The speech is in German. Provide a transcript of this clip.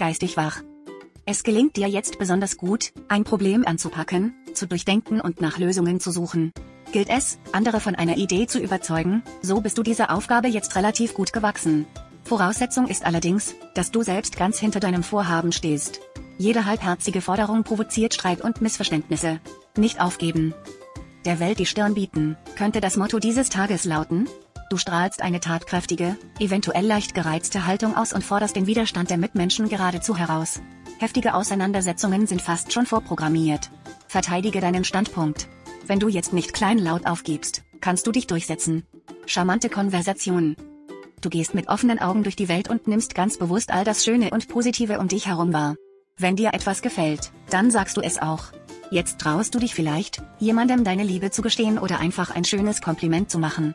geistig wach. Es gelingt dir jetzt besonders gut, ein Problem anzupacken, zu durchdenken und nach Lösungen zu suchen. Gilt es, andere von einer Idee zu überzeugen, so bist du dieser Aufgabe jetzt relativ gut gewachsen. Voraussetzung ist allerdings, dass du selbst ganz hinter deinem Vorhaben stehst. Jede halbherzige Forderung provoziert Streit und Missverständnisse. Nicht aufgeben. Der Welt die Stirn bieten, könnte das Motto dieses Tages lauten, Du strahlst eine tatkräftige, eventuell leicht gereizte Haltung aus und forderst den Widerstand der Mitmenschen geradezu heraus. Heftige Auseinandersetzungen sind fast schon vorprogrammiert. Verteidige deinen Standpunkt. Wenn du jetzt nicht kleinlaut aufgibst, kannst du dich durchsetzen. Charmante Konversation. Du gehst mit offenen Augen durch die Welt und nimmst ganz bewusst all das Schöne und Positive um dich herum wahr. Wenn dir etwas gefällt, dann sagst du es auch. Jetzt traust du dich vielleicht, jemandem deine Liebe zu gestehen oder einfach ein schönes Kompliment zu machen.